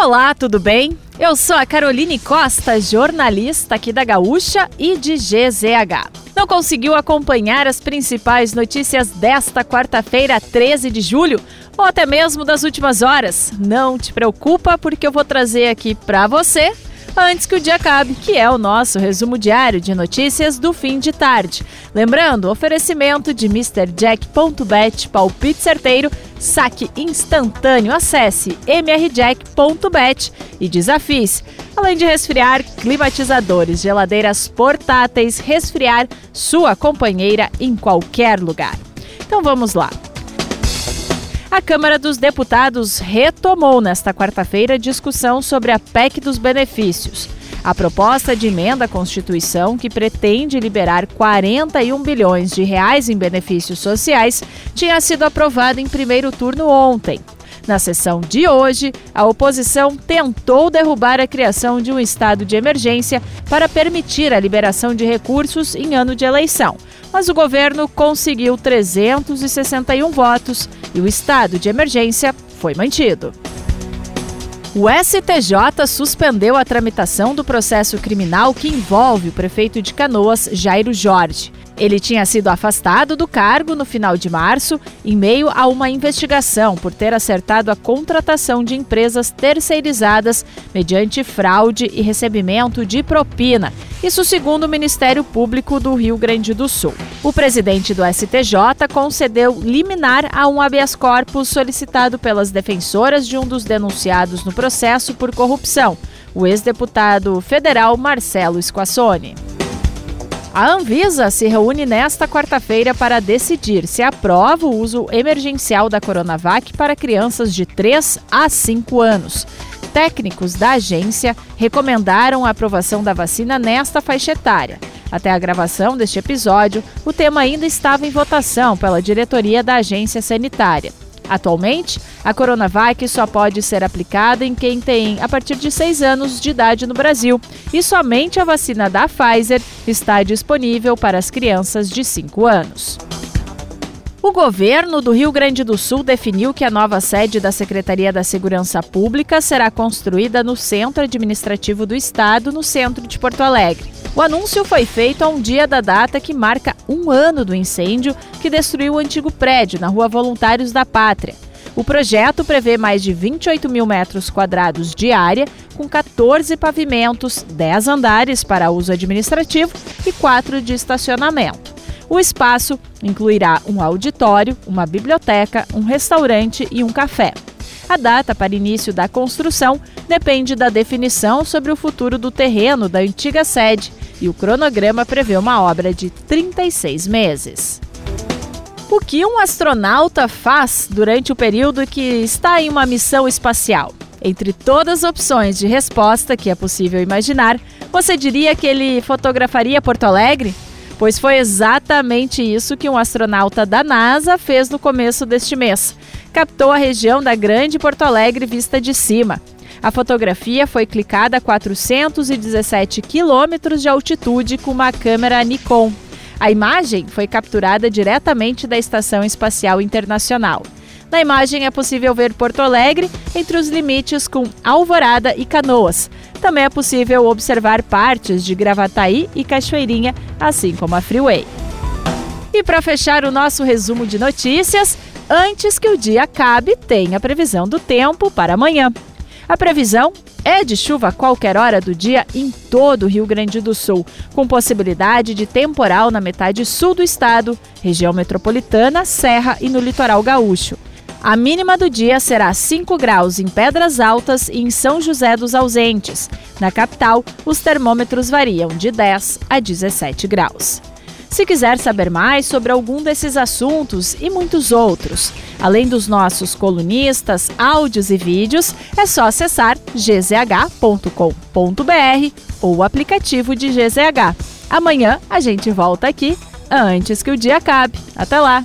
Olá, tudo bem? Eu sou a Caroline Costa, jornalista aqui da Gaúcha e de GZH. Não conseguiu acompanhar as principais notícias desta quarta-feira, 13 de julho, ou até mesmo das últimas horas? Não te preocupa, porque eu vou trazer aqui para você antes que o dia acabe, que é o nosso resumo diário de notícias do fim de tarde. Lembrando, oferecimento de MrJack.bet, palpite certeiro, saque instantâneo. Acesse mrjack.bet e desafie-se. Além de resfriar, climatizadores, geladeiras portáteis, resfriar sua companheira em qualquer lugar. Então vamos lá. A Câmara dos Deputados retomou nesta quarta-feira a discussão sobre a PEC dos benefícios. A proposta de emenda à Constituição, que pretende liberar 41 bilhões de reais em benefícios sociais, tinha sido aprovada em primeiro turno ontem. Na sessão de hoje, a oposição tentou derrubar a criação de um estado de emergência para permitir a liberação de recursos em ano de eleição. Mas o governo conseguiu 361 votos e o estado de emergência foi mantido. O STJ suspendeu a tramitação do processo criminal que envolve o prefeito de Canoas, Jairo Jorge. Ele tinha sido afastado do cargo no final de março, em meio a uma investigação por ter acertado a contratação de empresas terceirizadas mediante fraude e recebimento de propina. Isso segundo o Ministério Público do Rio Grande do Sul. O presidente do STJ concedeu liminar a um habeas corpus solicitado pelas defensoras de um dos denunciados no processo por corrupção, o ex-deputado federal Marcelo Squassone. A Anvisa se reúne nesta quarta-feira para decidir se aprova o uso emergencial da Coronavac para crianças de 3 a 5 anos. Técnicos da agência recomendaram a aprovação da vacina nesta faixa etária. Até a gravação deste episódio, o tema ainda estava em votação pela diretoria da agência sanitária. Atualmente, a Coronavac só pode ser aplicada em quem tem a partir de 6 anos de idade no Brasil e somente a vacina da Pfizer está disponível para as crianças de 5 anos. O governo do Rio Grande do Sul definiu que a nova sede da Secretaria da Segurança Pública será construída no Centro Administrativo do Estado, no centro de Porto Alegre. O anúncio foi feito a um dia da data que marca um ano do incêndio que destruiu o antigo prédio na Rua Voluntários da Pátria. O projeto prevê mais de 28 mil metros quadrados de área, com 14 pavimentos, 10 andares para uso administrativo e 4 de estacionamento. O espaço incluirá um auditório, uma biblioteca, um restaurante e um café. A data para início da construção depende da definição sobre o futuro do terreno da antiga sede e o cronograma prevê uma obra de 36 meses. O que um astronauta faz durante o período que está em uma missão espacial? Entre todas as opções de resposta que é possível imaginar, você diria que ele fotografaria Porto Alegre? Pois foi exatamente isso que um astronauta da NASA fez no começo deste mês. Captou a região da Grande Porto Alegre vista de cima. A fotografia foi clicada a 417 quilômetros de altitude com uma câmera Nikon. A imagem foi capturada diretamente da Estação Espacial Internacional. Na imagem é possível ver Porto Alegre entre os limites com Alvorada e Canoas. Também é possível observar partes de Gravataí e Cachoeirinha, assim como a Freeway. E para fechar o nosso resumo de notícias, antes que o dia acabe, tem a previsão do tempo para amanhã. A previsão é de chuva a qualquer hora do dia em todo o Rio Grande do Sul, com possibilidade de temporal na metade sul do estado, região metropolitana, serra e no litoral gaúcho. A mínima do dia será 5 graus em Pedras Altas e em São José dos Ausentes. Na capital, os termômetros variam de 10 a 17 graus. Se quiser saber mais sobre algum desses assuntos e muitos outros, além dos nossos colunistas, áudios e vídeos, é só acessar gzh.com.br ou o aplicativo de GZH. Amanhã a gente volta aqui antes que o dia acabe. Até lá!